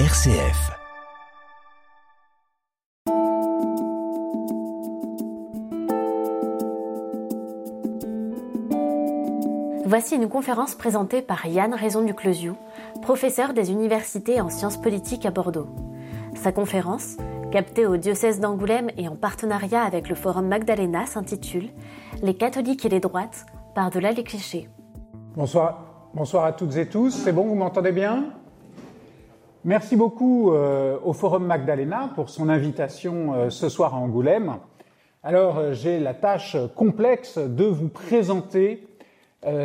RCF. Voici une conférence présentée par Yann Raison du Closiou, professeur des universités en sciences politiques à Bordeaux. Sa conférence, captée au diocèse d'Angoulême et en partenariat avec le Forum Magdalena, s'intitule Les catholiques et les droites, par-delà les clichés. Bonsoir, bonsoir à toutes et tous. C'est bon, vous m'entendez bien? Merci beaucoup euh, au Forum Magdalena pour son invitation euh, ce soir à Angoulême. Alors, euh, j'ai la tâche complexe de vous présenter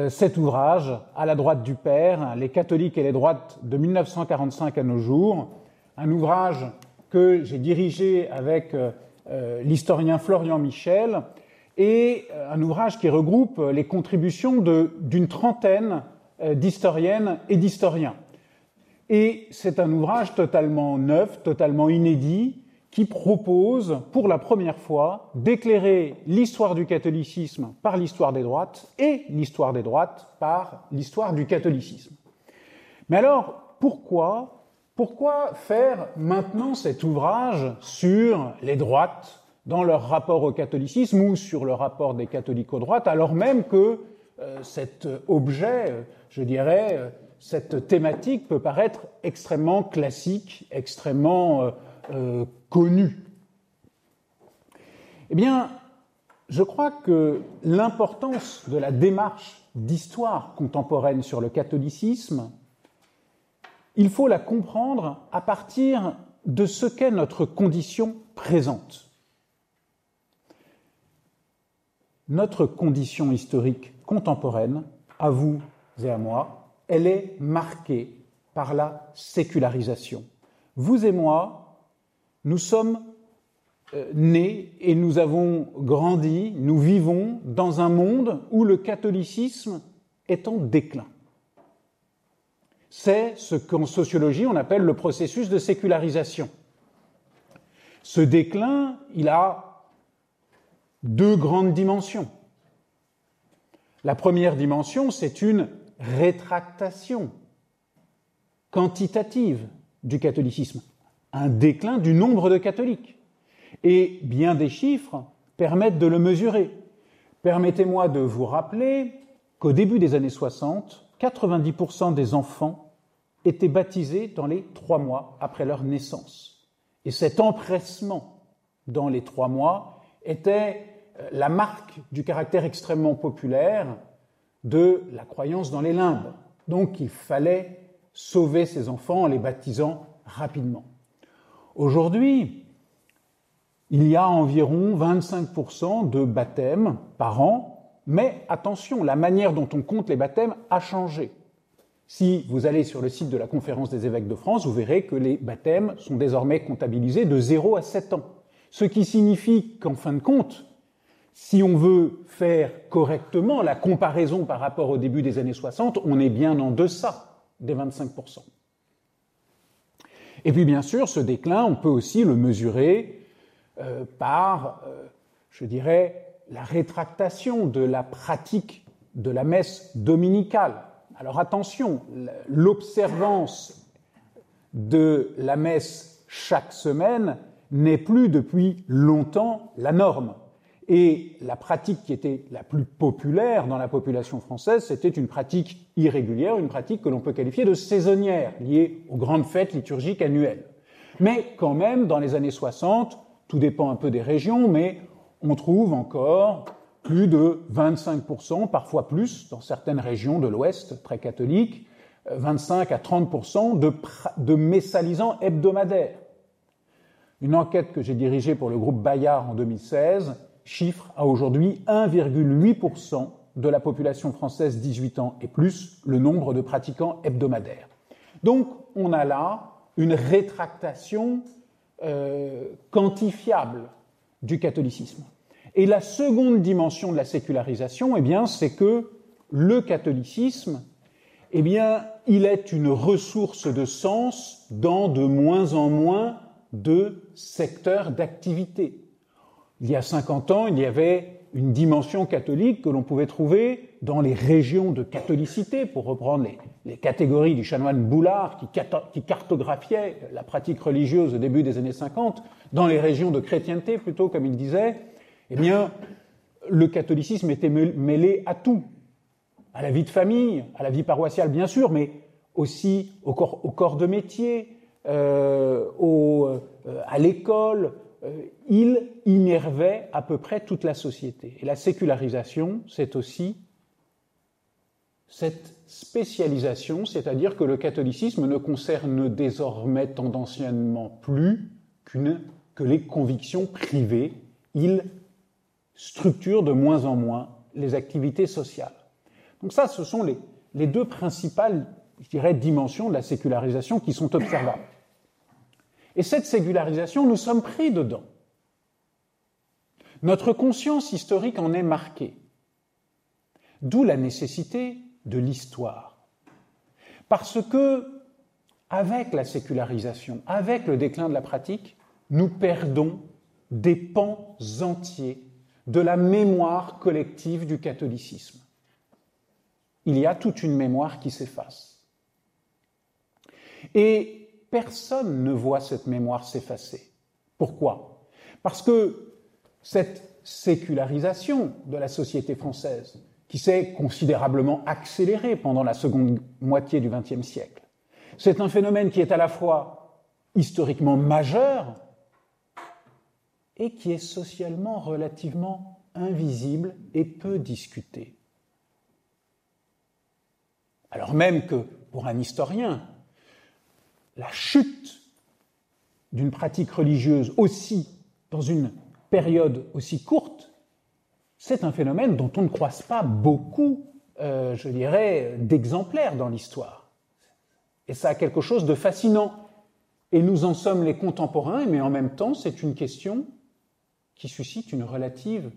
cet ouvrage, À la droite du Père, les catholiques et les droites de 1945 à nos jours, un ouvrage que j'ai dirigé avec l'historien Florian Michel, et un ouvrage qui regroupe les contributions d'une trentaine d'historiennes et d'historiens. Et c'est un ouvrage totalement neuf, totalement inédit, qui propose pour la première fois d'éclairer l'histoire du catholicisme par l'histoire des droites et l'histoire des droites par l'histoire du catholicisme. Mais alors, pourquoi, pourquoi faire maintenant cet ouvrage sur les droites dans leur rapport au catholicisme ou sur le rapport des catholiques aux droites, alors même que euh, cet objet, euh, je dirais, euh, cette thématique peut paraître extrêmement classique, extrêmement euh, euh, connue. Eh bien, je crois que l'importance de la démarche d'histoire contemporaine sur le catholicisme, il faut la comprendre à partir de ce qu'est notre condition présente. Notre condition historique contemporaine, à vous et à moi, elle est marquée par la sécularisation. Vous et moi, nous sommes euh, nés et nous avons grandi, nous vivons dans un monde où le catholicisme est en déclin. C'est ce qu'en sociologie on appelle le processus de sécularisation. Ce déclin, il a deux grandes dimensions. La première dimension, c'est une rétractation quantitative du catholicisme, un déclin du nombre de catholiques. Et bien des chiffres permettent de le mesurer. Permettez-moi de vous rappeler qu'au début des années 60, 90% des enfants étaient baptisés dans les trois mois après leur naissance. Et cet empressement dans les trois mois était euh, la marque du caractère extrêmement populaire de la croyance dans les limbes. Donc il fallait sauver ces enfants en les baptisant rapidement. Aujourd'hui, il y a environ 25% de baptêmes par an, mais attention, la manière dont on compte les baptêmes a changé. Si vous allez sur le site de la Conférence des évêques de France, vous verrez que les baptêmes sont désormais comptabilisés de 0 à 7 ans. Ce qui signifie qu'en fin de compte, si on veut faire correctement la comparaison par rapport au début des années 60, on est bien en deçà des 25%. Et puis bien sûr, ce déclin, on peut aussi le mesurer euh, par, euh, je dirais, la rétractation de la pratique de la messe dominicale. Alors attention, l'observance de la messe chaque semaine n'est plus depuis longtemps la norme. Et la pratique qui était la plus populaire dans la population française, c'était une pratique irrégulière, une pratique que l'on peut qualifier de saisonnière, liée aux grandes fêtes liturgiques annuelles. Mais quand même, dans les années 60, tout dépend un peu des régions, mais on trouve encore plus de 25%, parfois plus, dans certaines régions de l'Ouest très catholiques, 25 à 30% de, de messalisants hebdomadaires. Une enquête que j'ai dirigée pour le groupe Bayard en 2016 chiffre à aujourd'hui 1,8% de la population française 18 ans et plus le nombre de pratiquants hebdomadaires. Donc on a là une rétractation euh, quantifiable du catholicisme. Et la seconde dimension de la sécularisation, eh bien, c'est que le catholicisme, eh il est une ressource de sens dans de moins en moins de secteurs d'activité. Il y a 50 ans, il y avait une dimension catholique que l'on pouvait trouver dans les régions de catholicité, pour reprendre les catégories du chanoine Boulard qui cartographiait la pratique religieuse au début des années 50 dans les régions de chrétienté plutôt, comme il disait, eh bien, le catholicisme était mêlé à tout, à la vie de famille, à la vie paroissiale bien sûr, mais aussi au corps, de métier, euh, euh, à l'école. Euh, il innervait à peu près toute la société. Et la sécularisation, c'est aussi cette spécialisation, c'est-à-dire que le catholicisme ne concerne désormais tendanciellement plus que les convictions privées. Il structure de moins en moins les activités sociales. Donc ça, ce sont les, les deux principales, dimensions de la sécularisation qui sont observables. Et cette sécularisation, nous sommes pris dedans. Notre conscience historique en est marquée. D'où la nécessité de l'histoire. Parce que, avec la sécularisation, avec le déclin de la pratique, nous perdons des pans entiers de la mémoire collective du catholicisme. Il y a toute une mémoire qui s'efface. Et personne ne voit cette mémoire s'effacer. Pourquoi? Parce que cette sécularisation de la société française, qui s'est considérablement accélérée pendant la seconde moitié du XXe siècle, c'est un phénomène qui est à la fois historiquement majeur et qui est socialement relativement invisible et peu discuté. Alors même que, pour un historien, la chute d'une pratique religieuse aussi dans une période aussi courte, c'est un phénomène dont on ne croise pas beaucoup, euh, je dirais, d'exemplaires dans l'histoire. Et ça a quelque chose de fascinant. Et nous en sommes les contemporains, mais en même temps, c'est une question qui suscite une relative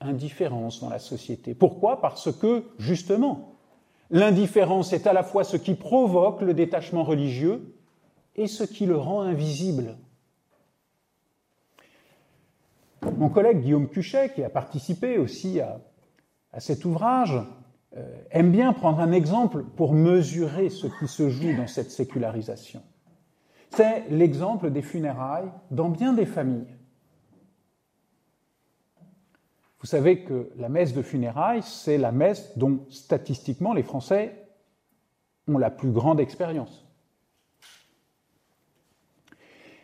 indifférence dans la société. Pourquoi? Parce que, justement, l'indifférence est à la fois ce qui provoque le détachement religieux et ce qui le rend invisible. Mon collègue Guillaume Cuchet, qui a participé aussi à, cet ouvrage, euh, aime bien prendre un exemple pour mesurer ce qui se joue dans cette sécularisation. C'est l'exemple des funérailles dans bien des familles. Vous savez que la messe de funérailles, c'est la messe dont statistiquement les Français ont la plus grande expérience.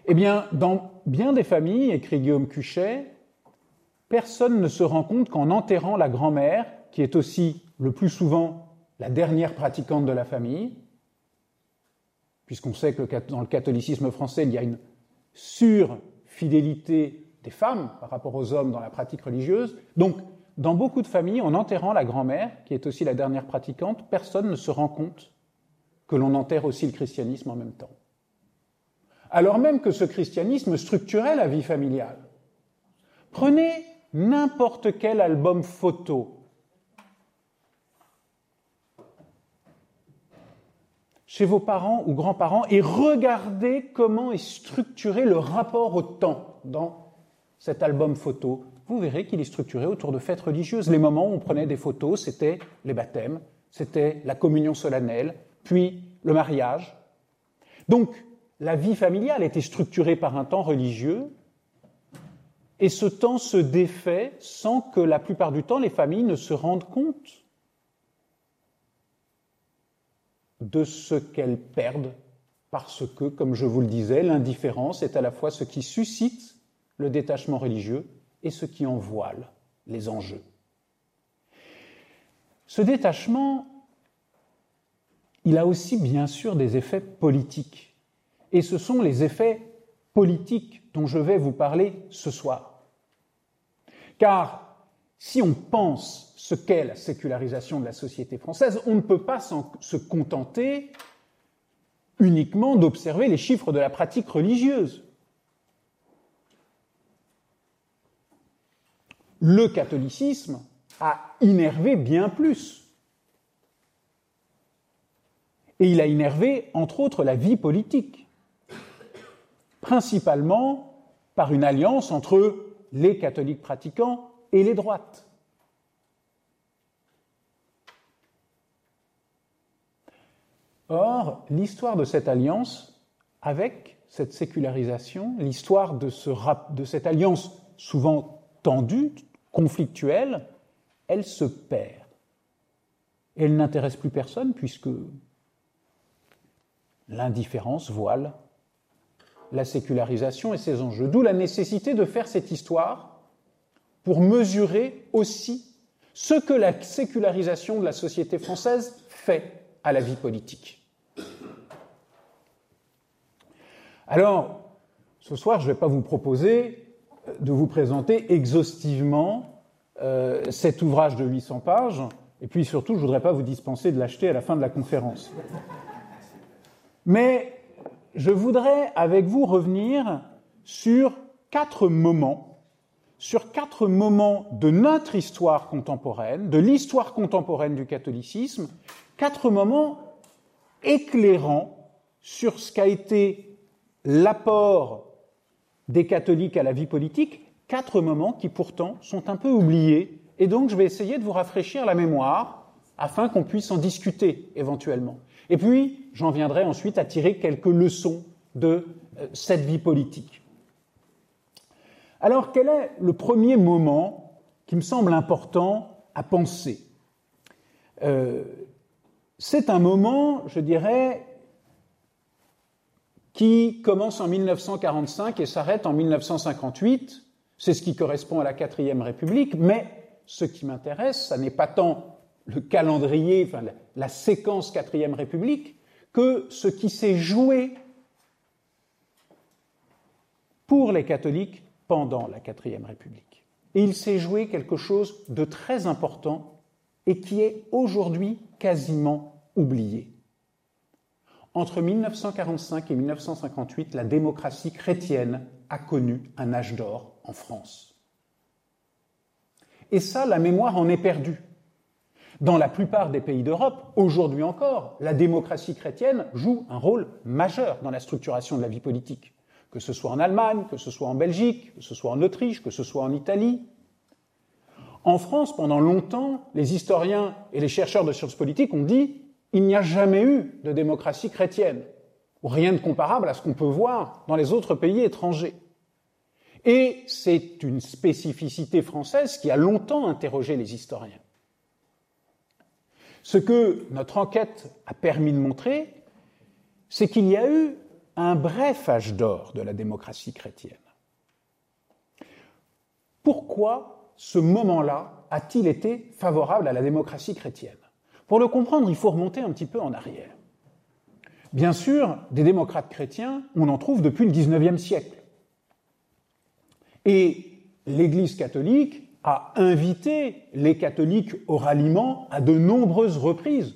Eh bien, dans bien des familles, écrit Guillaume Cuchet, personne ne se rend compte qu'en enterrant la grand-mère, qui est aussi le plus souvent la dernière pratiquante de la famille, puisqu'on sait que dans le catholicisme français, il y a une surfidélité des femmes par rapport aux hommes dans la pratique religieuse. Donc, dans beaucoup de familles, en enterrant la grand-mère, qui est aussi la dernière pratiquante, personne ne se rend compte que l'on enterre aussi le christianisme en même temps. Alors même que ce christianisme structurait la vie familiale. Prenez n'importe quel album photo. chez vos parents ou grands-parents et regardez comment est structuré le rapport au temps dans cet album photo, vous verrez qu'il est structuré autour de fêtes religieuses. Les moments où on prenait des photos, c'était les baptêmes, c'était la communion solennelle, puis le mariage. Donc, la vie familiale était structurée par un temps religieux, et ce temps se défait sans que la plupart du temps les familles ne se rendent compte de ce qu'elles perdent, parce que, comme je vous le disais, l'indifférence est à la fois ce qui suscite le détachement religieux et ce qui en voile les enjeux. Ce détachement, il a aussi bien sûr des effets politiques. Et ce sont les effets politiques dont je vais vous parler ce soir. Car si on pense ce qu'est la sécularisation de la société française, on ne peut pas se contenter uniquement d'observer les chiffres de la pratique religieuse. Le catholicisme a innervé bien plus. Et il a innervé, entre autres, la vie politique, principalement par une alliance entre les catholiques pratiquants et les droites. Or, l'histoire de cette alliance avec cette sécularisation, l'histoire de, cette alliance souvent tendue, conflictuelle, elle se perd. Elle n'intéresse plus personne puisque l'indifférence voile la sécularisation et ses enjeux. D'où la nécessité de faire cette histoire pour mesurer aussi ce que la sécularisation de la société française fait à la vie politique. Alors, ce soir, je ne vais pas vous proposer de vous présenter exhaustivement euh, cet ouvrage de 800 pages, et puis surtout, je ne voudrais pas vous dispenser de l'acheter à la fin de la conférence. Mais je voudrais avec vous revenir sur quatre moments, sur quatre moments de notre histoire contemporaine, de l'histoire contemporaine du catholicisme, quatre moments éclairants sur ce qu'a été l'apport des catholiques à la vie politique, quatre moments qui pourtant sont un peu oubliés, et donc je vais essayer de vous rafraîchir la mémoire afin qu'on puisse en discuter éventuellement. Et puis, j'en viendrai ensuite à tirer quelques leçons de euh, cette vie politique. Alors, quel est le premier moment qui me semble important à penser? Euh, C'est un moment, je dirais, qui commence en 1945 et s'arrête en 1958. C'est ce qui correspond à la quatrième République, mais ce qui m'intéresse, ça n'est pas tant le calendrier, enfin, la séquence quatrième République, que ce qui s'est joué pour les catholiques pendant la quatrième République. Et il s'est joué quelque chose de très important et qui est aujourd'hui quasiment oublié. Entre 1945 et 1958, la démocratie chrétienne a connu un âge d'or en France. Et ça, la mémoire en est perdue. Dans la plupart des pays d'Europe, aujourd'hui encore, la démocratie chrétienne joue un rôle majeur dans la structuration de la vie politique, que ce soit en Allemagne, que ce soit en Belgique, que ce soit en Autriche, que ce soit en Italie. En France, pendant longtemps, les historiens et les chercheurs de sciences politiques ont dit il n'y a jamais eu de démocratie chrétienne, ou rien de comparable à ce qu'on peut voir dans les autres pays étrangers. Et c'est une spécificité française qui a longtemps interrogé les historiens. Ce que notre enquête a permis de montrer, c'est qu'il y a eu un bref âge d'or de la démocratie chrétienne. Pourquoi ce moment-là a-t-il été favorable à la démocratie chrétienne? Pour le comprendre, il faut remonter un petit peu en arrière. Bien sûr, des démocrates chrétiens, on en trouve depuis le XIXe siècle. Et l'Église catholique a invité les catholiques au ralliement à de nombreuses reprises,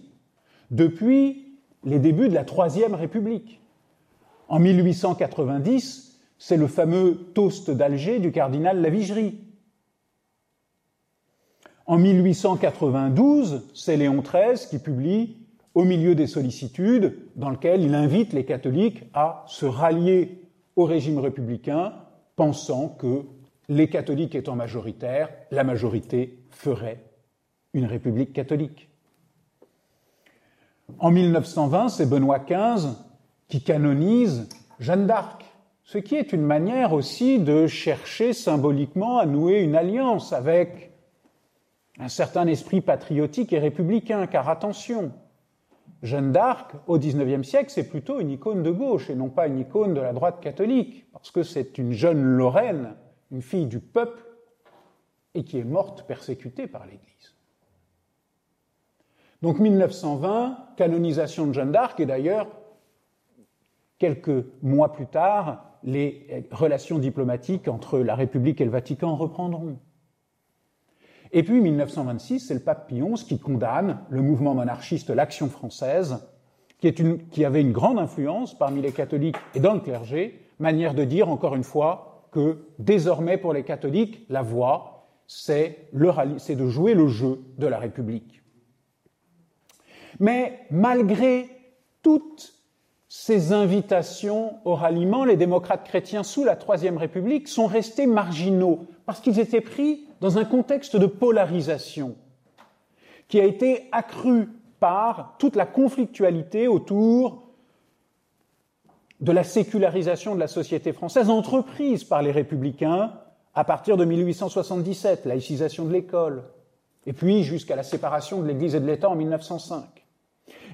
depuis les débuts de la Troisième République. En 1890, c'est le fameux toast d'Alger du cardinal Lavigerie. En 1892, c'est Léon XIII qui publie Au milieu des sollicitudes, dans lequel il invite les catholiques à se rallier au régime républicain, pensant que les catholiques étant majoritaires, la majorité ferait une république catholique. En 1920, c'est Benoît XV qui canonise Jeanne d'Arc, ce qui est une manière aussi de chercher symboliquement à nouer une alliance avec un certain esprit patriotique et républicain, car attention, Jeanne d'Arc, au XIXe siècle, c'est plutôt une icône de gauche et non pas une icône de la droite catholique, parce que c'est une jeune Lorraine une fille du peuple, et qui est morte persécutée par l'Église. Donc 1920, canonisation de Jeanne d'Arc, et d'ailleurs, quelques mois plus tard, les relations diplomatiques entre la République et le Vatican reprendront. Et puis 1926, c'est le pape Pie XI qui condamne le mouvement monarchiste L'Action française, qui, qui avait une grande influence parmi les catholiques et dans le clergé, manière de dire, encore une fois, que désormais pour les catholiques, la voie, c'est de jouer le jeu de la République. Mais malgré toutes ces invitations au ralliement, les démocrates chrétiens sous la Troisième République sont restés marginaux parce qu'ils étaient pris dans un contexte de polarisation qui a été accru par toute la conflictualité autour de la sécularisation de la société française entreprise par les républicains à partir de 1877, laïcisation de l'école, et puis jusqu'à la séparation de l'Église et de l'État en 1905.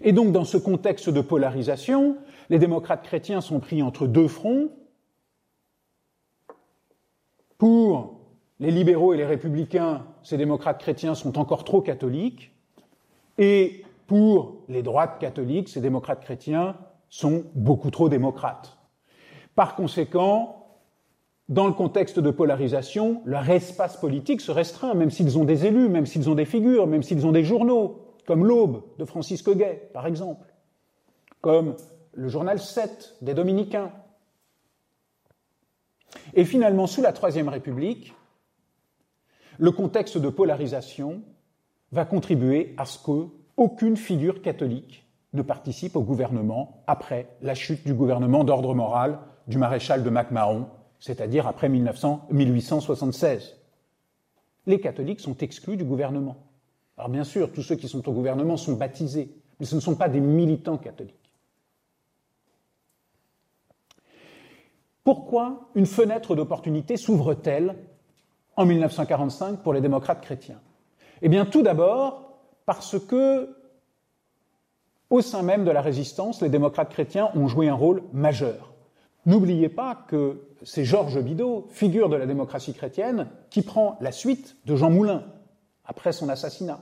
Et donc, dans ce contexte de polarisation, les démocrates chrétiens sont pris entre deux fronts. Pour les libéraux et les républicains, ces démocrates chrétiens sont encore trop catholiques. Et pour les droites catholiques, ces démocrates chrétiens sont beaucoup trop démocrates. Par conséquent, dans le contexte de polarisation, leur espace politique se restreint, même s'ils ont des élus, même s'ils ont des figures, même s'ils ont des journaux, comme l'Aube de Francis Coguet, par exemple, comme le journal 7 des Dominicains. Et finalement, sous la Troisième République, le contexte de polarisation va contribuer à ce qu'aucune figure catholique ne participe au gouvernement après la chute du gouvernement d'ordre moral du maréchal de MacMahon, c'est-à-dire après 1876. Les catholiques sont exclus du gouvernement. Alors bien sûr, tous ceux qui sont au gouvernement sont baptisés, mais ce ne sont pas des militants catholiques. Pourquoi une fenêtre d'opportunité s'ouvre-t-elle en 1945 pour les démocrates chrétiens Eh bien, tout d'abord parce que au sein même de la résistance, les démocrates chrétiens ont joué un rôle majeur. N'oubliez pas que c'est Georges Bidault, figure de la démocratie chrétienne, qui prend la suite de Jean Moulin après son assassinat.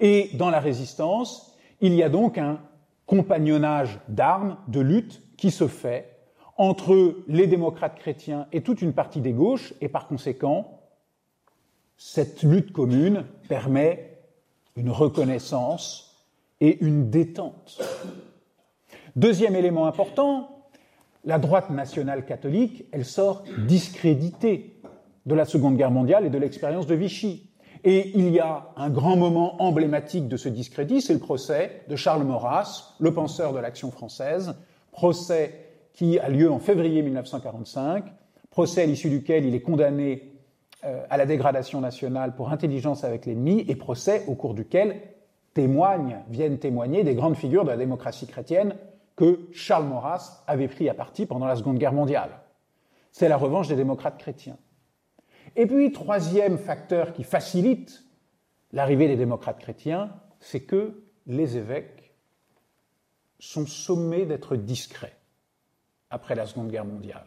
Et dans la résistance, il y a donc un compagnonnage d'armes, de lutte qui se fait entre les démocrates chrétiens et toute une partie des gauches, et par conséquent, cette lutte commune permet une reconnaissance et une détente. Deuxième élément important, la droite nationale catholique, elle sort discréditée de la Seconde Guerre mondiale et de l'expérience de Vichy. Et il y a un grand moment emblématique de ce discrédit, c'est le procès de Charles Maurras, le penseur de l'action française, procès qui a lieu en février 1945, procès à l'issue duquel il est condamné euh, à la dégradation nationale pour intelligence avec l'ennemi, et procès au cours duquel témoignent, viennent témoigner des grandes figures de la démocratie chrétienne que Charles Maurras avait pris à partie pendant la Seconde Guerre mondiale. C'est la revanche des démocrates chrétiens. Et puis, troisième facteur qui facilite l'arrivée des démocrates chrétiens, c'est que les évêques sont sommés d'être discrets après la Seconde Guerre mondiale.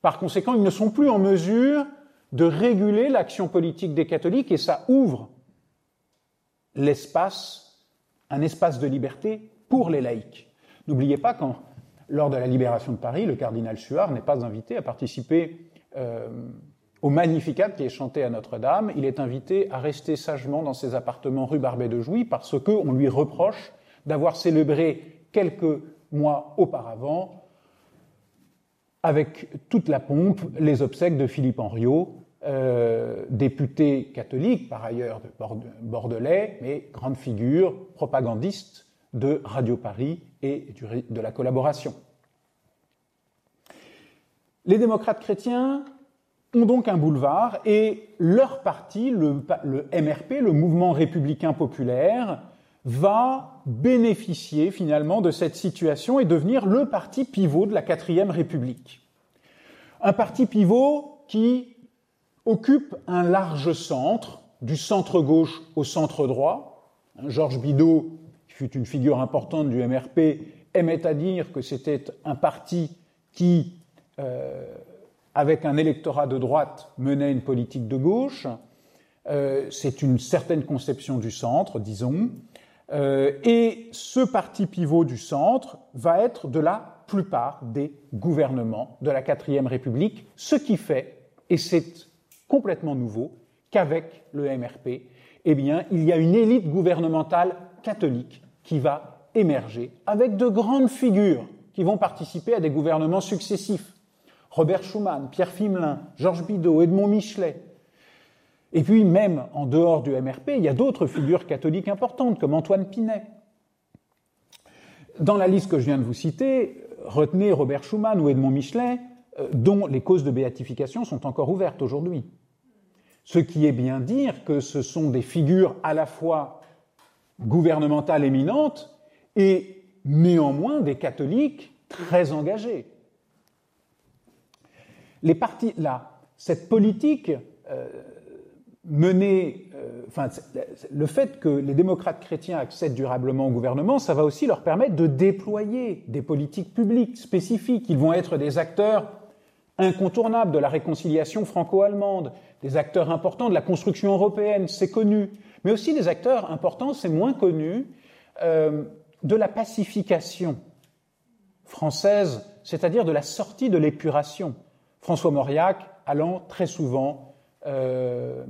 Par conséquent, ils ne sont plus en mesure de réguler l'action politique des catholiques et ça ouvre l'espace, un espace de liberté pour les laïcs. N'oubliez pas qu'en lors de la libération de Paris, le cardinal Suard n'est pas invité à participer euh, au Magnificat qui est chanté à Notre-Dame. Il est invité à rester sagement dans ses appartements rue Barbet de Jouy parce qu'on lui reproche d'avoir célébré quelques mois auparavant, avec toute la pompe, les obsèques de Philippe Henriot, euh, député catholique, par ailleurs de bordelais, mais grande figure, propagandiste de Radio Paris et de la collaboration. Les démocrates chrétiens ont donc un boulevard et leur parti, le, le, MRP, le Mouvement républicain populaire, va bénéficier finalement de cette situation et devenir le parti pivot de la quatrième République. Un parti pivot qui occupe un large centre, du centre-gauche au centre-droit. Georges Bidault, qui fut une figure importante du MRP, aimait à dire que c'était un parti qui, euh, avec un électorat de droite, menait une politique de gauche. Euh, c'est une certaine conception du centre, disons. Euh, et ce parti pivot du centre va être de la plupart des gouvernements de la quatrième République, ce qui fait, et c'est complètement nouveau qu'avec le MRP, eh bien, il y a une élite gouvernementale catholique qui va émerger avec de grandes figures qui vont participer à des gouvernements successifs. Robert Schuman, Pierre Fimelin, Georges Bidault, Edmond Michelet. Et puis même en dehors du MRP, il y a d'autres figures catholiques importantes comme Antoine Pinet. Dans la liste que je viens de vous citer, retenez Robert Schuman ou Edmond Michelet, euh, dont les causes de béatification sont encore ouvertes aujourd'hui. Ce qui est bien dire que ce sont des figures à la fois gouvernementale éminente et néanmoins des catholiques très engagés. Les partis, là, cette politique euh, menée, euh, le fait que les démocrates chrétiens accèdent durablement au gouvernement, ça va aussi leur permettre de déployer des politiques publiques spécifiques. Ils vont être des acteurs incontournables de la réconciliation franco-allemande, des acteurs importants de la construction européenne, c'est connu, mais aussi des acteurs importants, c'est moins connu, euh, de la pacification française, c'est-à-dire de la sortie de l'épuration. François Mauriac allant très souvent euh,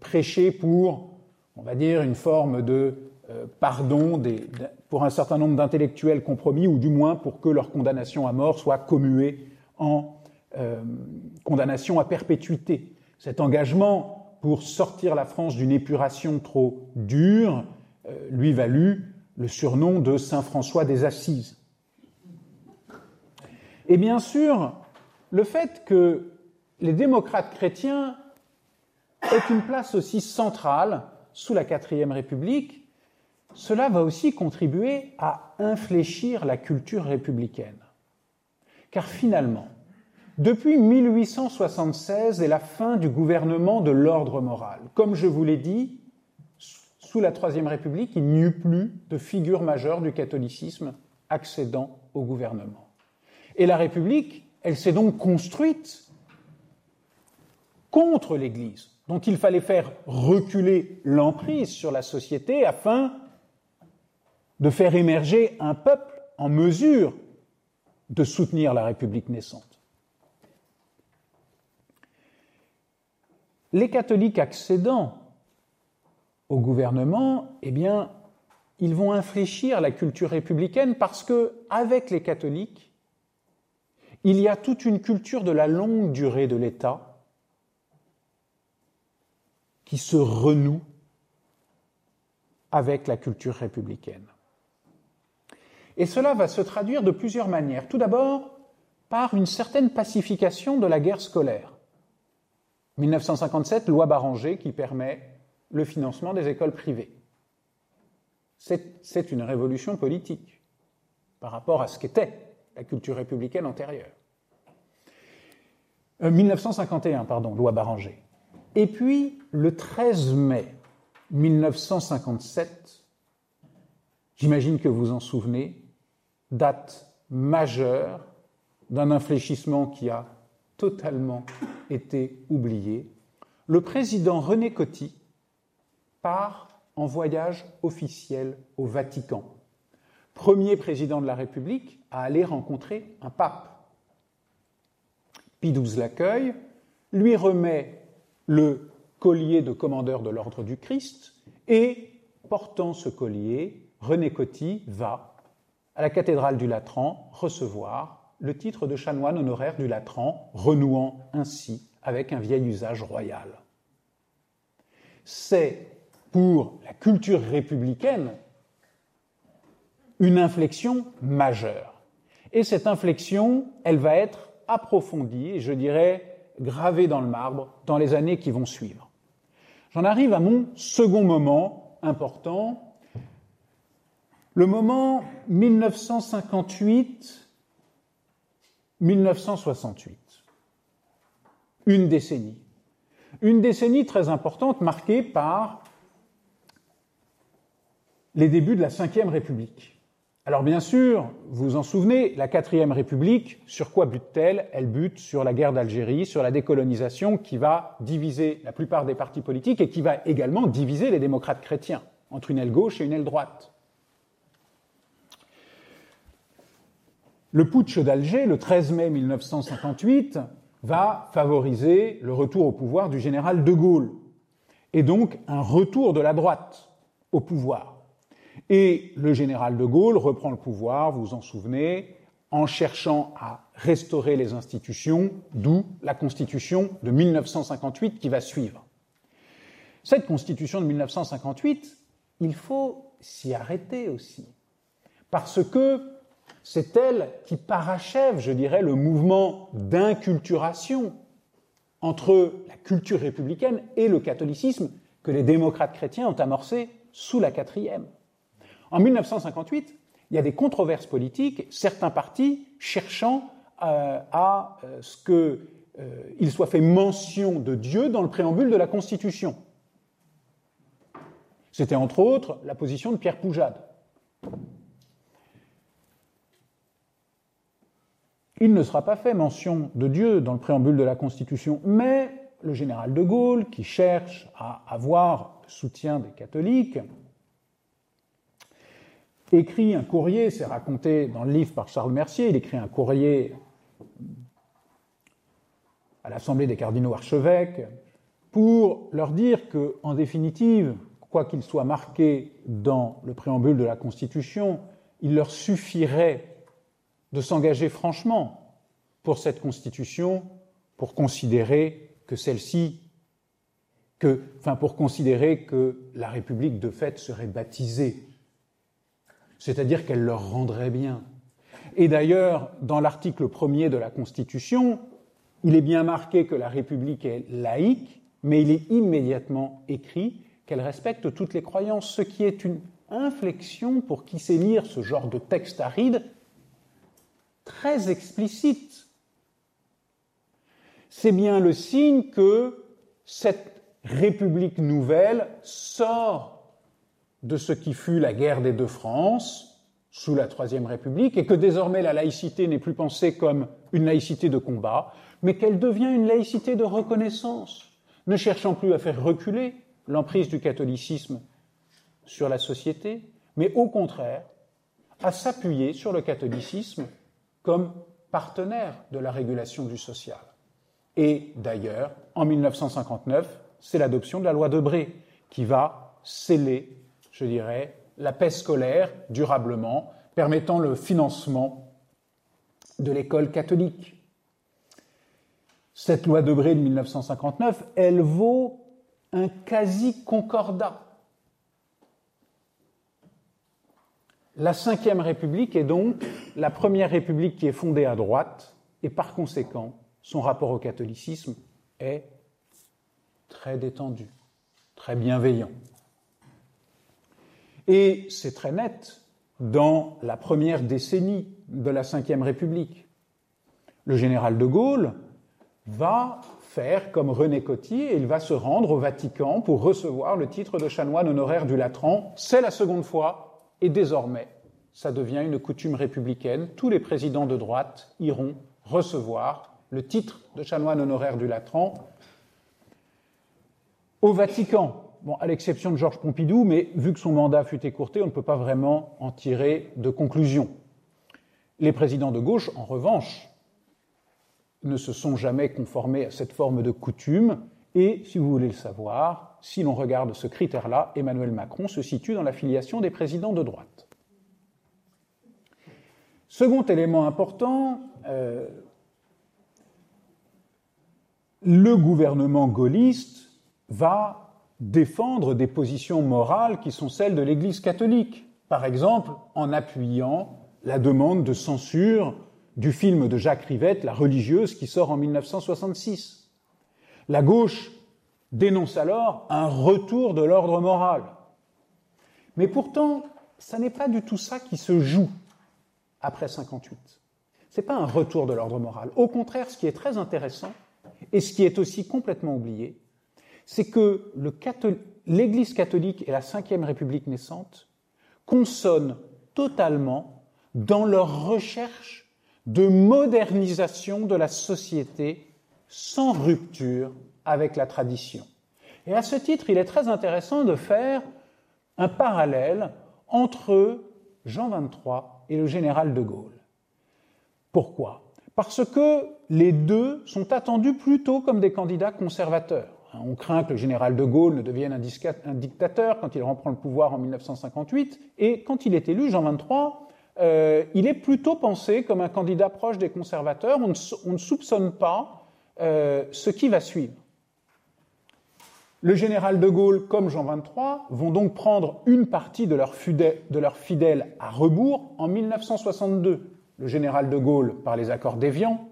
prêcher pour, on va dire, une forme de euh, pardon pour un certain nombre d'intellectuels compromis, ou du moins pour que leur condamnation à mort soit commuée en euh, condamnation à perpétuité. Cet engagement pour sortir la France d'une épuration trop dure lui valut le surnom de Saint François des Assises. Et bien sûr, le fait que les démocrates chrétiens aient une place aussi centrale sous la quatrième république, cela va aussi contribuer à infléchir la culture républicaine. Car finalement, depuis 1876 et la fin du gouvernement de l'ordre moral, comme je vous l'ai dit, sous la Troisième République, il n'y eut plus de figure majeure du catholicisme accédant au gouvernement. Et la République, elle s'est donc construite contre l'Église, dont il fallait faire reculer l'emprise sur la société afin de faire émerger un peuple en mesure de soutenir la République naissante. Les catholiques accédant au gouvernement, eh bien, ils vont infléchir la culture républicaine parce que, avec les catholiques, il y a toute une culture de la longue durée de l'État qui se renoue avec la culture républicaine. Et cela va se traduire de plusieurs manières. Tout d'abord, par une certaine pacification de la guerre scolaire. 1957, loi Barranger qui permet le financement des écoles privées. C'est une révolution politique par rapport à ce qu'était la culture républicaine antérieure. 1951, euh, pardon, loi Barranger. Et puis, le 13 mai 1957, j'imagine que vous en souvenez, date majeure d'un infléchissement qui a totalement été oublié. Le président René Coty part en voyage officiel au Vatican. Premier président de la République à aller rencontrer un pape. Pie XII l'accueille, lui remet le collier de commandeur de l'ordre du Christ et, portant ce collier, René Coty va à la cathédrale du Latran recevoir le titre de chanoine honoraire du Latran, renouant ainsi avec un vieil usage royal. C'est pour la culture républicaine une inflexion majeure. Et cette inflexion, elle va être approfondie je dirais gravée dans le marbre dans les années qui vont suivre. J'en arrive à mon second moment important, le moment 1958-1968. Une décennie. Une décennie très importante marquée par les débuts de la Ve République. Alors bien sûr, vous en souvenez, la Quatrième République, sur quoi bute-t-elle? Elle bute sur la guerre d'Algérie, sur la décolonisation qui va diviser la plupart des partis politiques et qui va également diviser les démocrates chrétiens entre une aile gauche et une aile droite. Le putsch d'Alger, le 13 mai 1958, va favoriser le retour au pouvoir du général de Gaulle, et donc un retour de la droite au pouvoir. Et le général de Gaulle reprend le pouvoir, vous vous en souvenez, en cherchant à restaurer les institutions, d'où la constitution de 1958 qui va suivre. Cette constitution de 1958, il faut s'y arrêter aussi, parce que c'est elle qui parachève, je dirais, le mouvement d'inculturation entre la culture républicaine et le catholicisme que les démocrates chrétiens ont amorcé sous la quatrième. En 1958, il y a des controverses politiques, certains partis cherchant euh, à euh, ce qu'il soit fait mention de Dieu dans le préambule de la Constitution. C'était entre autres la position de Pierre Poujade. Il ne sera pas fait mention de Dieu dans le préambule de la Constitution, mais le général de Gaulle, qui cherche à avoir le soutien des catholiques, écrit un courrier, c'est raconté dans le livre par Charles Mercier, il écrit un courrier à l'Assemblée des cardinaux archevêques pour leur dire que, en définitive, quoi qu'il soit marqué dans le préambule de la Constitution, il leur suffirait de s'engager franchement pour cette Constitution, pour considérer que celle-ci, que, enfin, pour considérer que la République de fait serait baptisée, c'est-à-dire qu'elle leur rendrait bien. Et d'ailleurs, dans l'article premier de la Constitution, il est bien marqué que la République est laïque, mais il est immédiatement écrit qu'elle respecte toutes les croyances, ce qui est une inflexion pour qui sait lire ce genre de texte aride très explicite. C'est bien le signe que cette République nouvelle sort de ce qui fut la guerre des deux France sous la Troisième République et que désormais la laïcité n'est plus pensée comme une laïcité de combat, mais qu'elle devient une laïcité de reconnaissance, ne cherchant plus à faire reculer l'emprise du catholicisme sur la société, mais au contraire à s'appuyer sur le catholicisme comme partenaire de la régulation du social. Et d'ailleurs, en 1959, c'est l'adoption de la loi de Bré qui va sceller, je dirais, la paix scolaire durablement, permettant le financement de l'école catholique. Cette loi de Bré de 1959, elle vaut un quasi-concordat. La Ve République est donc la première République qui est fondée à droite, et par conséquent, son rapport au catholicisme est très détendu, très bienveillant. Et c'est très net dans la première décennie de la Ve République. Le général de Gaulle va faire comme René Coty et il va se rendre au Vatican pour recevoir le titre de chanoine honoraire du Latran. C'est la seconde fois et désormais, ça devient une coutume républicaine. Tous les présidents de droite iront recevoir le titre de chanoine honoraire du Latran au Vatican. À l'exception de Georges Pompidou, mais vu que son mandat fut écourté, on ne peut pas vraiment en tirer de conclusion. Les présidents de gauche, en revanche, ne se sont jamais conformés à cette forme de coutume. Et si vous voulez le savoir, si l'on regarde ce critère-là, Emmanuel Macron se situe dans la filiation des présidents de droite. Second élément important, euh, le gouvernement gaulliste va défendre des positions morales qui sont celles de l'Église catholique, par exemple en appuyant la demande de censure du film de Jacques Rivette, La religieuse, qui sort en 1966. La gauche dénonce alors un retour de l'ordre moral. Mais pourtant, ça n'est pas du tout ça qui se joue après 58. C'est pas un retour de l'ordre moral. Au contraire, ce qui est très intéressant, et ce qui est aussi complètement oublié, c'est que l'Église catholique et la Ve République naissante consonnent totalement dans leur recherche de modernisation de la société sans rupture avec la tradition. Et à ce titre, il est très intéressant de faire un parallèle entre Jean XXIII et le général de Gaulle. Pourquoi? Parce que les deux sont attendus plutôt comme des candidats conservateurs. On craint que le général de Gaulle ne devienne un, dictateur quand il reprend le pouvoir en 1958, et quand il est élu, Jean XXIII euh, il est plutôt pensé comme un candidat proche des conservateurs. On ne, soupçonne pas euh, ce qui va suivre. Le général de Gaulle, comme Jean XXIII, vont donc prendre une partie de leurs fidèles, à rebours en 1962. Le général de Gaulle par les accords d'Évian,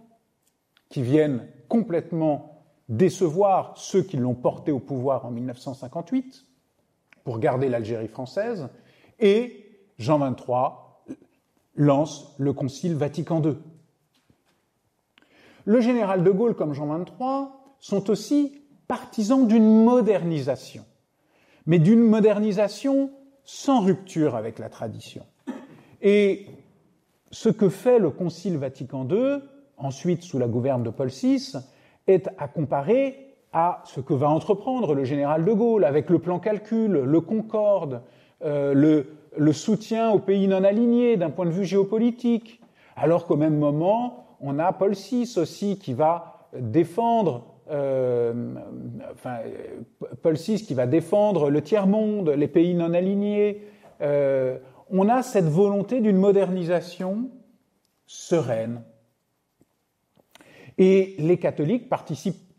qui viennent complètement décevoir ceux qui l'ont porté au pouvoir en 1958, pour garder l'Algérie française, et Jean XXIII lance le Concile Vatican II. Le général de Gaulle comme Jean XXIII sont aussi partisans d'une modernisation, mais d'une modernisation sans rupture avec la tradition. Et ce que fait le Concile Vatican II, ensuite sous la gouverne de Paul VI, est à comparer à ce que va entreprendre le général de Gaulle avec le plan calcul, le Concorde, euh, le, soutien aux pays non alignés d'un point de vue géopolitique, alors qu'au même moment, on a Paul VI aussi qui va défendre, euh, enfin, Paul VI qui va défendre le tiers-monde, les pays non alignés. Euh, on a cette volonté d'une modernisation sereine. Et les catholiques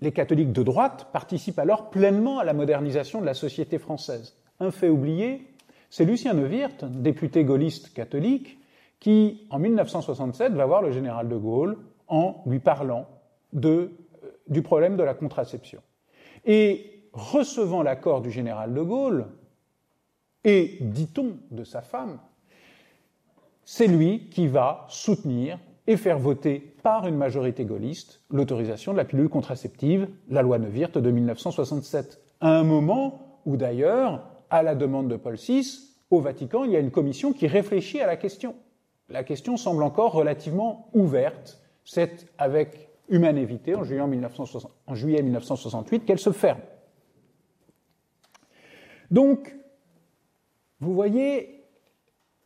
les catholiques de droite participent alors pleinement à la modernisation de la société française. Un fait oublié, c'est Lucien Neuwirth, député gaulliste catholique, qui, en 1967, va voir le général de Gaulle en lui parlant de, euh, du problème de la contraception. Et recevant l'accord du général de Gaulle, et, dit-on, de sa femme, c'est lui qui va soutenir et faire voter par une majorité gaulliste l'autorisation de la pilule contraceptive, la loi Neuwirth de 1967, à un moment où d'ailleurs à la demande de Paul VI, au Vatican, il y a une commission qui réfléchit à la question. La question semble encore relativement ouverte. C'est avec humanité, en juillet, 1960, en juillet 1968, qu'elle se ferme. Donc, vous voyez,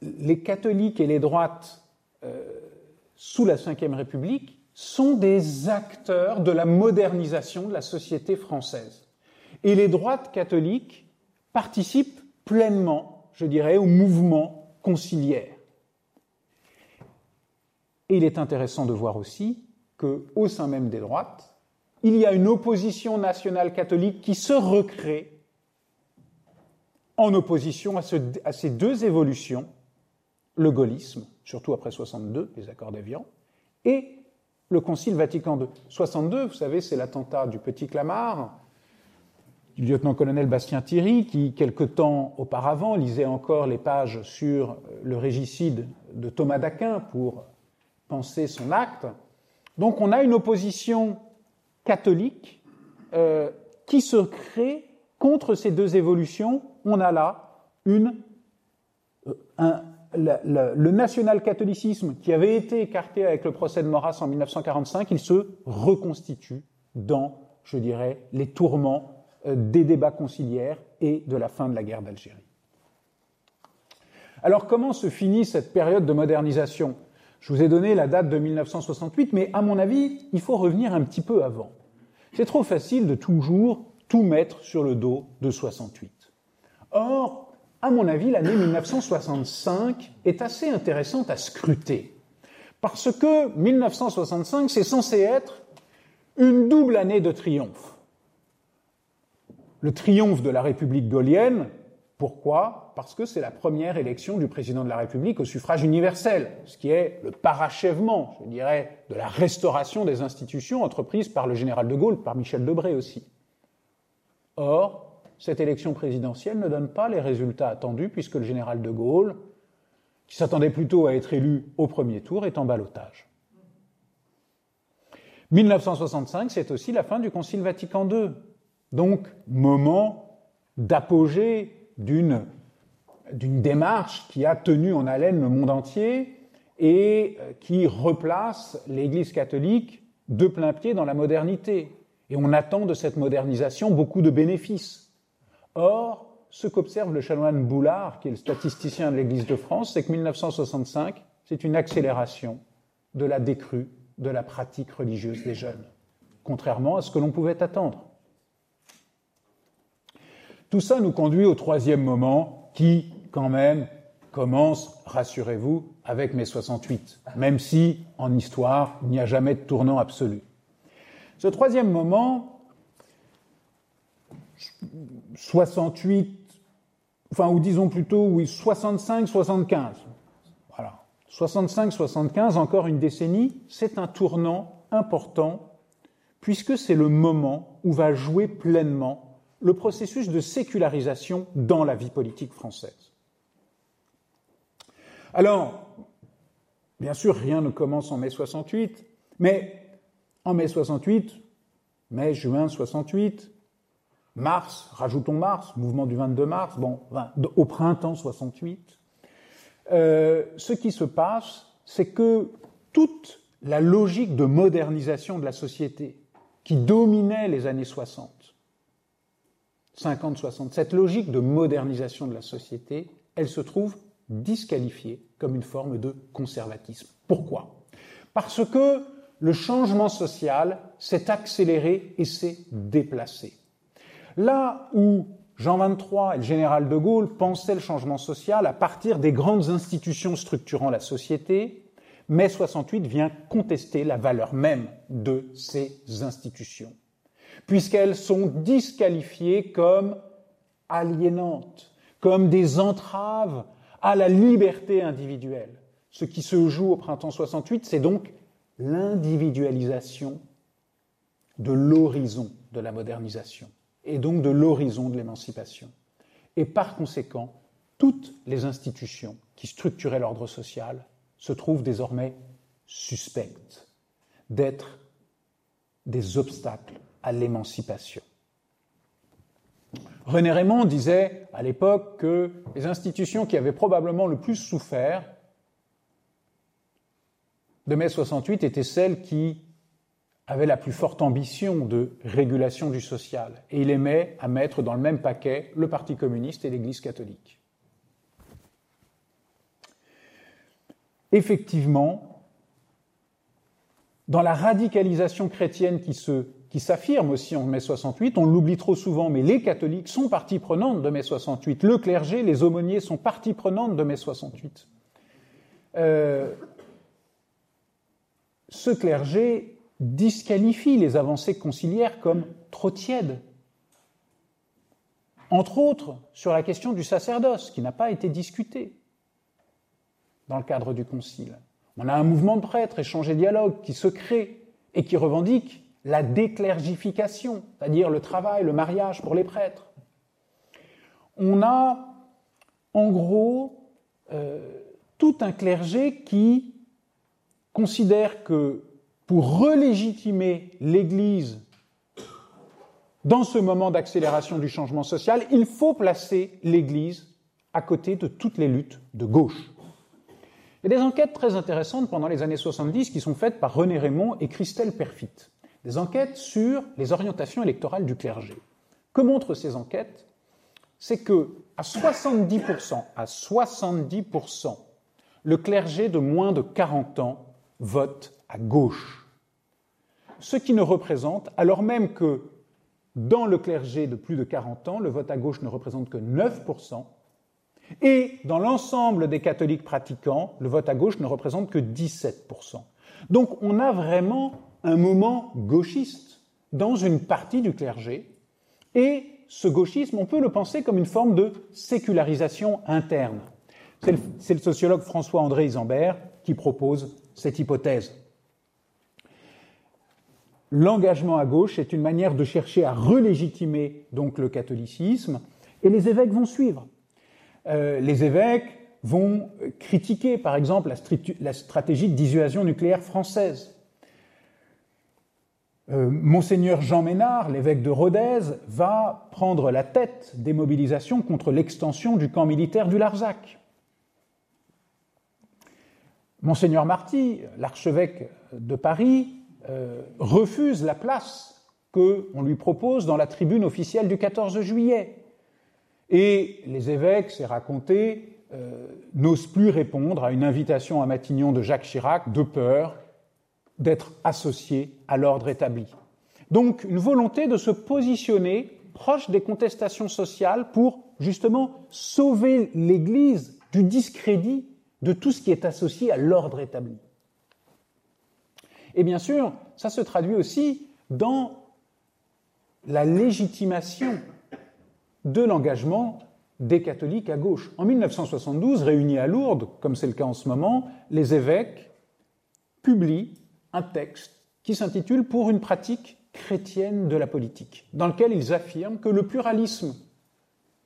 les catholiques et les droites euh, sous la Ve République sont des acteurs de la modernisation de la société française. Et les droites catholiques participe pleinement, je dirais, au mouvement conciliaire. Et il est intéressant de voir aussi qu'au sein même des droites, il y a une opposition nationale catholique qui se recrée en opposition à ces deux évolutions, le gaullisme, surtout après 62, les accords d'Évian, et le Concile Vatican II. 62, vous savez, c'est l'attentat du Petit Clamart, du lieutenant-colonel Bastien Thierry, qui, quelque temps auparavant, lisait encore les pages sur le régicide de Thomas d'Aquin pour penser son acte. Donc on a une opposition catholique euh, qui se crée contre ces deux évolutions. On a là une, euh, un, le national-catholicisme qui avait été écarté avec le procès de Maurras en 1945, il se reconstitue dans, je dirais, les tourments euh, des débats conciliaires et de la fin de la guerre d'Algérie. Alors comment se finit cette période de modernisation? Je vous ai donné la date de 1968, mais à mon avis, il faut revenir un petit peu avant. C'est trop facile de toujours tout mettre sur le dos de 68. Or, à mon avis, l'année 1965 est assez intéressante à scruter. Parce que 1965, c'est censé être une double année de triomphe le triomphe de la République gaulienne. Pourquoi? Parce que c'est la première élection du président de la République au suffrage universel, ce qui est le parachèvement, je dirais, de la restauration des institutions entreprise par le général de Gaulle, par Michel Debré aussi. Or, cette élection présidentielle ne donne pas les résultats attendus puisque le général de Gaulle, qui s'attendait plutôt à être élu au premier tour, est en balotage. 1965, c'est aussi la fin du Concile Vatican II. Donc, moment d'apogée d'une démarche qui a tenu en haleine le monde entier et euh, qui replace l'Église catholique de plein pied dans la modernité. Et on attend de cette modernisation beaucoup de bénéfices. Or, ce qu'observe le chanoine Boulard, qui est le statisticien de l'Église de France, c'est que 1965, c'est une accélération de la décrue de la pratique religieuse des jeunes, contrairement à ce que l'on pouvait attendre. Tout ça nous conduit au troisième moment qui, quand même, commence, rassurez-vous, avec mai 68, même si, en histoire, il n'y a jamais de tournant absolu. Ce troisième moment, 68, enfin, ou disons plutôt, oui, 65-75, voilà. 65-75, encore une décennie, c'est un tournant important, puisque c'est le moment où va jouer pleinement le processus de sécularisation dans la vie politique française. Alors, bien sûr, rien ne commence en mai 68, mais en mai 68, mai, juin 68, mars, rajoutons mars, mouvement du 22 mars, bon, au printemps 68, euh, ce qui se passe, c'est que toute la logique de modernisation de la société qui dominait les années 60, 50-60, cette logique de modernisation de la société, elle se trouve disqualifiée comme une forme de conservatisme. Pourquoi? Parce que le changement social s'est accéléré et s'est déplacé. Là où Jean XXIII et le général de Gaulle pensaient le changement social à partir des grandes institutions structurant la société, mai 68 vient contester la valeur même de ces institutions, puisqu'elles sont disqualifiées comme aliénantes, comme des entraves à la liberté individuelle. Ce qui se joue au printemps 68, c'est donc l'individualisation de l'horizon de la modernisation et donc de l'horizon de l'émancipation. Et par conséquent, toutes les institutions qui structuraient l'ordre social se trouvent désormais suspectes d'être des obstacles à l'émancipation. René Raymond disait à l'époque que les institutions qui avaient probablement le plus souffert de mai 68 étaient celles qui avait la plus forte ambition de régulation du social, et il aimait à mettre dans le même paquet le Parti communiste et l'Église catholique. Effectivement, dans la radicalisation chrétienne qui se qui s'affirme aussi en mai 68, on l'oublie trop souvent, mais les catholiques sont partie prenante de mai 68, le clergé, les aumôniers sont partie prenante de mai 68. Euh, ce clergé disqualifie les avancées conciliaires comme trop tièdes. Entre autres, sur la question du sacerdoce, qui n'a pas été discuté dans le cadre du concile. On a un mouvement de prêtres, échange et dialogue, qui se crée et qui revendique la déclergification, c'est-à-dire le travail, le mariage pour les prêtres. On a, en gros, euh, tout un clergé qui considère que pour relégitimer l'Église dans ce moment d'accélération du changement social, il faut placer l'Église à côté de toutes les luttes de gauche. Il y a des enquêtes très intéressantes pendant les années 70 qui sont faites par René Raymond et Christelle Perfit. Des enquêtes sur les orientations électorales du clergé. Que montrent ces enquêtes? C'est que à 70%, à 70%, le clergé de moins de 40 ans vote à gauche ce qui ne représente, alors même que dans le clergé de plus de 40 ans, le vote à gauche ne représente que 9%, et dans l'ensemble des catholiques pratiquants, le vote à gauche ne représente que 17%. Donc on a vraiment un moment gauchiste dans une partie du clergé, et ce gauchisme, on peut le penser comme une forme de sécularisation interne. C'est le, le, sociologue François-André Isambert qui propose cette hypothèse l'engagement à gauche est une manière de chercher à relégitimer donc le catholicisme, et les évêques vont suivre. Euh, les évêques vont critiquer, par exemple, la, stratégie de dissuasion nucléaire française. Euh, Monseigneur Jean Ménard, l'évêque de Rodez, va prendre la tête des mobilisations contre l'extension du camp militaire du Larzac. Monseigneur Marty, l'archevêque de Paris, euh, refuse la place qu'on lui propose dans la tribune officielle du 14 juillet. Et les évêques, c'est raconté, euh, n'osent plus répondre à une invitation à Matignon de Jacques Chirac de peur d'être associés à l'ordre établi. Donc une volonté de se positionner proche des contestations sociales pour justement sauver l'Église du discrédit de tout ce qui est associé à l'ordre établi. Et bien sûr, ça se traduit aussi dans la légitimation de l'engagement des catholiques à gauche. En 1972, réunis à Lourdes, comme c'est le cas en ce moment, les évêques publient un texte qui s'intitule Pour une pratique chrétienne de la politique, dans lequel ils affirment que le pluralisme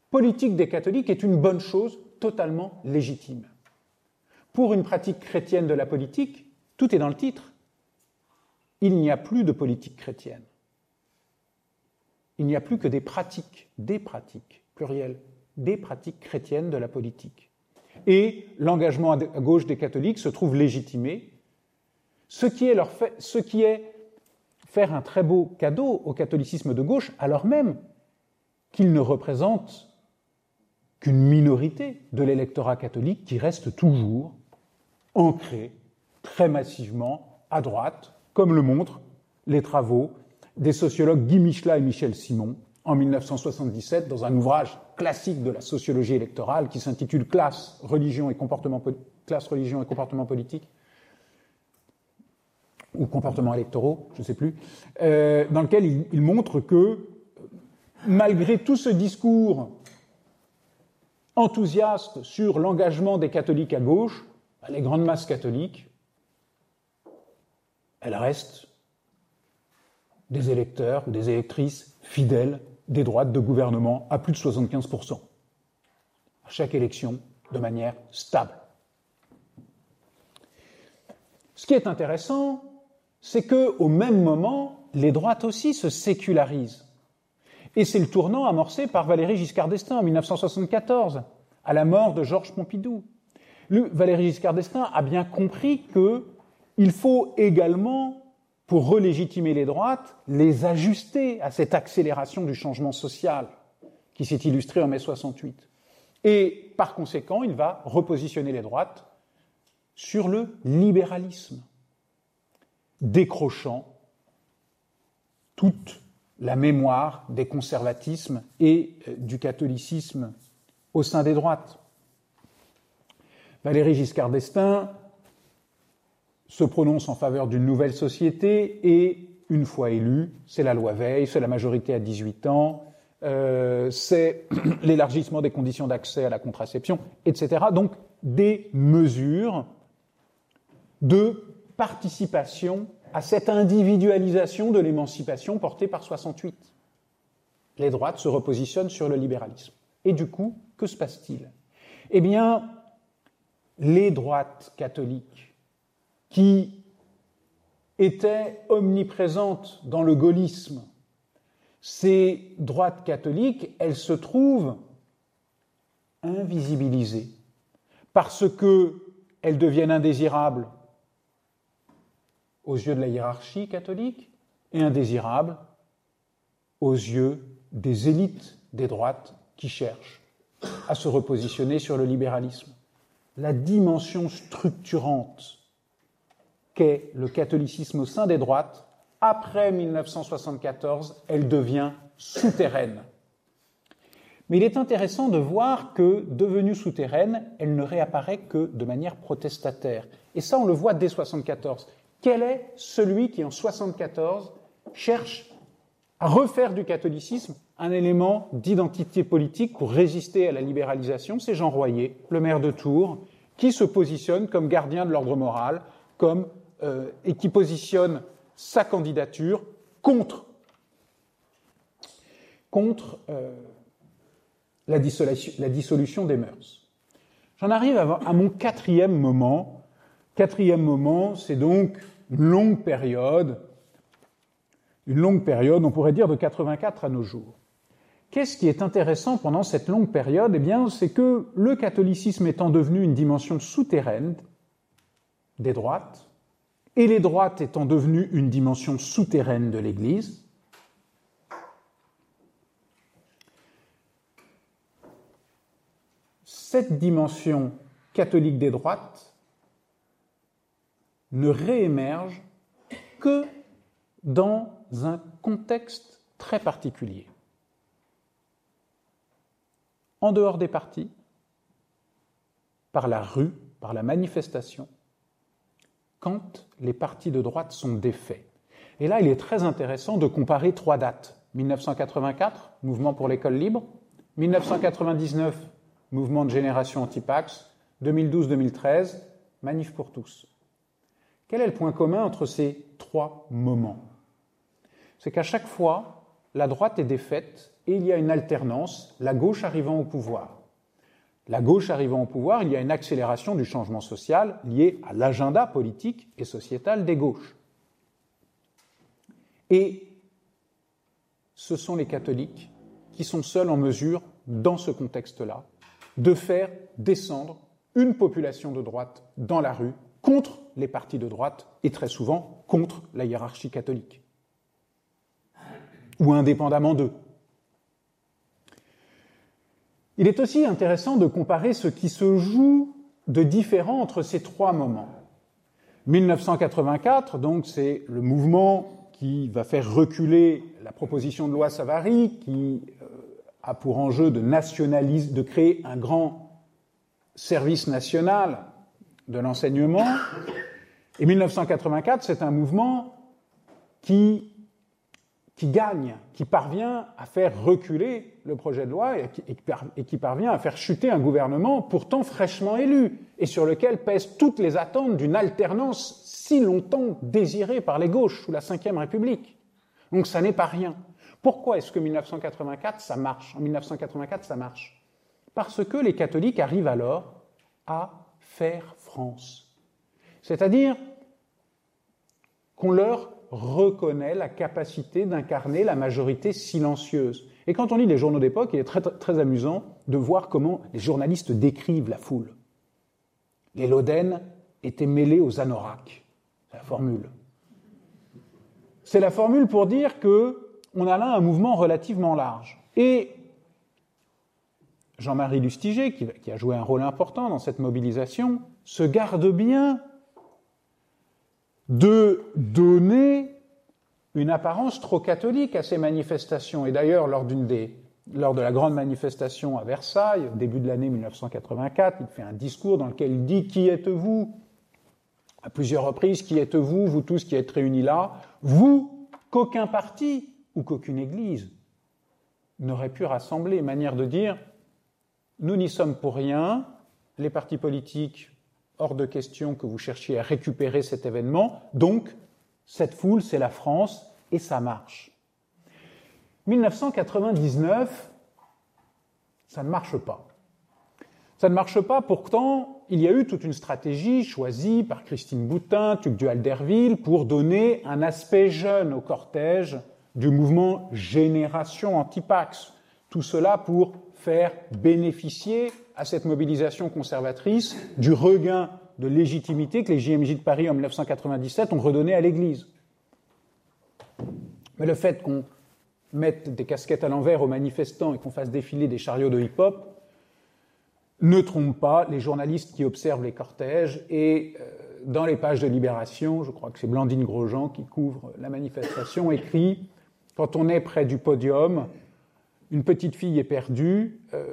politique des catholiques est une bonne chose totalement légitime. Pour une pratique chrétienne de la politique, tout est dans le titre. Il n'y a plus de politique chrétienne. Il n'y a plus que des pratiques, des pratiques, plurielles, des pratiques chrétiennes de la politique. Et l'engagement à gauche des catholiques se trouve légitimé, ce qui est, ce qui est faire un très beau cadeau au catholicisme de gauche, alors même qu'il ne représente qu'une minorité de l'électorat catholique qui reste toujours ancré très massivement à droite, comme le montrent les travaux des sociologues Guy Michelat et Michel Simon en 1977 dans un ouvrage classique de la sociologie électorale qui s'intitule Classe, religion et comportement, Classe, religion et comportement politique ou comportements électoraux, je ne sais plus, euh, dans lequel il, il montre que malgré tout ce discours enthousiaste sur l'engagement des catholiques à gauche, bah, les grandes masses catholiques, elles restent des électeurs ou des électrices fidèles des droites de gouvernement à plus de 75%, à chaque élection de manière stable. Ce qui est intéressant, c'est que au même moment, les droites aussi se sécularisent. Et c'est le tournant amorcé par Valéry Giscard d'Estaing en 1974, à la mort de Georges Pompidou. Valéry Giscard d'Estaing a bien compris qu'il faut également pour relégitimer les droites, les ajuster à cette accélération du changement social qui s'est illustrée en mai 68. Et par conséquent, il va repositionner les droites sur le libéralisme, décrochant toute la mémoire des conservatismes et euh, du catholicisme au sein des droites. Valéry Giscard d'Estaing se prononce en faveur d'une nouvelle société et, une fois élu, c'est la loi Veil, c'est la majorité à 18 ans, euh, c'est l'élargissement des conditions d'accès à la contraception, etc. Donc des mesures de participation à cette individualisation de l'émancipation portée par 68. Les droites se repositionnent sur le libéralisme. Et du coup, que se passe-t-il? Eh bien, les droites catholiques qui était omniprésente dans le gaullisme. Ces droites catholiques, elles se trouvent invisibilisées parce qu'elles deviennent indésirables aux yeux de la hiérarchie catholique et indésirables aux yeux des élites des droites qui cherchent à se repositionner sur le libéralisme. La dimension structurante qu'est le catholicisme au sein des droites, après 1974, elle devient souterraine. Mais il est intéressant de voir que, devenue souterraine, elle ne réapparaît que de manière protestataire. Et ça, on le voit dès 1974. Quel est celui qui, en 1974, cherche à refaire du catholicisme un élément d'identité politique pour résister à la libéralisation? C'est Jean Royer, le maire de Tours, qui se positionne comme gardien de l'ordre moral, comme euh, et qui positionne sa candidature contre, contre euh, la, dissolution, des mœurs. J'en arrive à, à, mon quatrième moment. Quatrième moment, c'est donc une longue période, une longue période, on pourrait dire de 84 à nos jours. Qu'est-ce qui est intéressant pendant cette longue période? Eh bien, c'est que le catholicisme étant devenu une dimension souterraine des droites, et les droites étant devenues une dimension souterraine de l'Église, cette dimension catholique des droites ne réémerge que dans un contexte très particulier. En dehors des partis, par la rue, par la manifestation, quand les partis de droite sont défaits. Et là, il est très intéressant de comparer trois dates. 1984, mouvement pour l'école libre. 1999, mouvement de génération anti-Pax. 2012-2013, manif pour tous. Quel est le point commun entre ces trois moments? C'est qu'à chaque fois, la droite est défaite et il y a une alternance, la gauche arrivant au pouvoir. La gauche arrivant au pouvoir, il y a une accélération du changement social lié à l'agenda politique et sociétal des gauches. Et ce sont les catholiques qui sont seuls en mesure, dans ce contexte-là, de faire descendre une population de droite dans la rue contre les partis de droite et très souvent contre la hiérarchie catholique, ou indépendamment d'eux. Il est aussi intéressant de comparer ce qui se joue de différent entre ces trois moments. 1984, donc, c'est le mouvement qui va faire reculer la proposition de loi Savary, qui euh, a pour enjeu de nationaliser, de créer un grand service national de l'enseignement. Et 1984, c'est un mouvement qui, qui gagne, qui parvient à faire reculer le projet de loi et qui, parvient à faire chuter un gouvernement pourtant fraîchement élu et sur lequel pèsent toutes les attentes d'une alternance si longtemps désirée par les gauches sous la Ve République. Donc ça n'est pas rien. Pourquoi est-ce que 1984 ça marche? En 1984 ça marche Parce que les catholiques arrivent alors à faire France. C'est-à-dire qu'on leur reconnaît la capacité d'incarner la majorité silencieuse. Et quand on lit les journaux d'époque, il est très, très amusant de voir comment les journalistes décrivent la foule. Les Loden étaient mêlés aux anoraks la formule. C'est la formule pour dire que on a là un mouvement relativement large. Et Jean-Marie Lustiger, qui, a joué un rôle important dans cette mobilisation, se garde bien de donner une apparence trop catholique à ces manifestations. Et d'ailleurs, lors de la grande manifestation à Versailles, au début de l'année 1984, il fait un discours dans lequel il dit Qui êtes-vous? À plusieurs reprises, qui êtes-vous, vous tous qui êtes réunis là, vous qu'aucun parti ou qu'aucune église n'aurait pu rassembler, manière de dire, nous n'y sommes pour rien, les partis politiques, hors de question que vous cherchiez à récupérer cet événement, donc cette foule, c'est la France, et ça marche. 1999, ça ne marche pas. Ça ne marche pas, pourtant, il y a eu toute une stratégie choisie par Christine Boutin, Tugdual Derville, pour donner un aspect jeune au cortège du mouvement Génération Antipax. Tout cela pour faire bénéficier à cette mobilisation conservatrice du regain de légitimité que les JMJ de Paris en 1997 ont redonné à l'Église. Mais le fait qu'on mette des casquettes à l'envers aux manifestants et qu'on fasse défiler des chariots de hip-hop, ne trompe pas les journalistes qui observent les cortèges et euh, dans les pages de Libération, je crois que c'est Blandine Grosjean qui couvre la manifestation, écrit Quand on est près du podium, une petite fille est perdue, euh,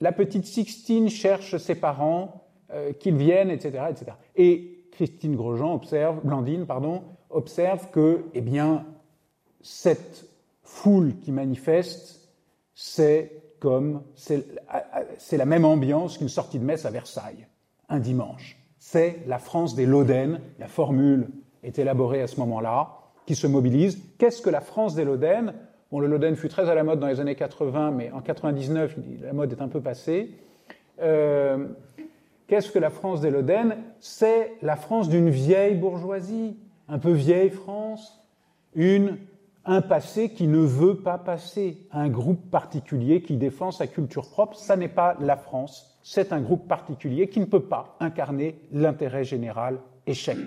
la petite Sixtine cherche ses parents, euh, qu'ils viennent, etc., etc. Et Christine Grosjean observe, Blandine, pardon, observe que, eh bien, cette foule qui manifeste, c'est comme c'est la même ambiance qu'une sortie de messe à Versailles, un dimanche. C'est la France des Loden, la formule est élaborée à ce moment-là, qui se mobilise. Qu'est-ce que la France des Loden Bon, le Loden fut très à la mode dans les années 80, mais en 99, la mode est un peu passée. Euh, qu'est-ce que la France des Loden C'est la France d'une vieille bourgeoisie, un peu vieille France, une un passé qui ne veut pas passer, un groupe particulier qui défend sa culture propre, ça n'est pas la France, c'est un groupe particulier qui ne peut pas incarner l'intérêt général échec.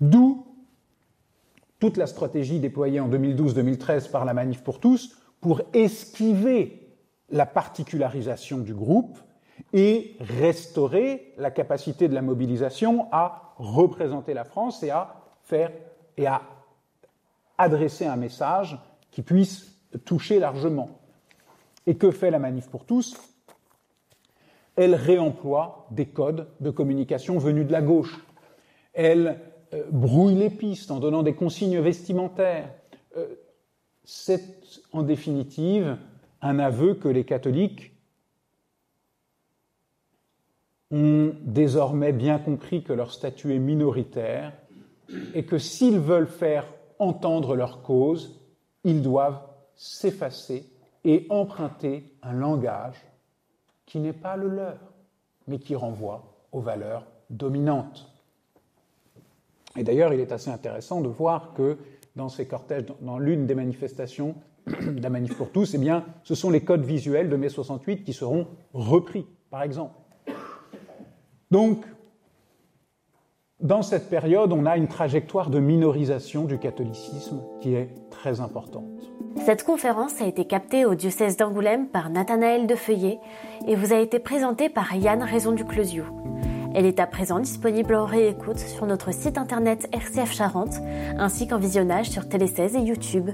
D'où toute la stratégie déployée en 2012-2013 par la Manif pour tous pour esquiver la particularisation du groupe et restaurer la capacité de la mobilisation à représenter la France et à faire et à adresser un message qui puisse toucher largement. Et que fait la manif pour tous? Elle réemploie des codes de communication venus de la gauche. Elle euh, brouille les pistes en donnant des consignes vestimentaires. Euh, c'est en définitive un aveu que les catholiques ont désormais bien compris que leur statut est minoritaire et que s'ils veulent faire entendre leur cause, ils doivent s'effacer et emprunter un langage qui n'est pas le leur, mais qui renvoie aux valeurs dominantes. Et d'ailleurs, il est assez intéressant de voir que dans ces cortèges, dans l'une des manifestations de la Manif pour tous, eh bien, ce sont les codes visuels de mai 68 qui seront repris, par exemple. Donc, dans cette période, on a une trajectoire de minorisation du catholicisme qui est très importante. Cette conférence a été captée au diocèse d'Angoulême par Nathanaël de Feuillet et vous a été présentée par Yann Raison du Closiou. Elle est à présent disponible en réécoute sur notre site internet RCF Charente ainsi qu'en visionnage sur Télé 16 et YouTube.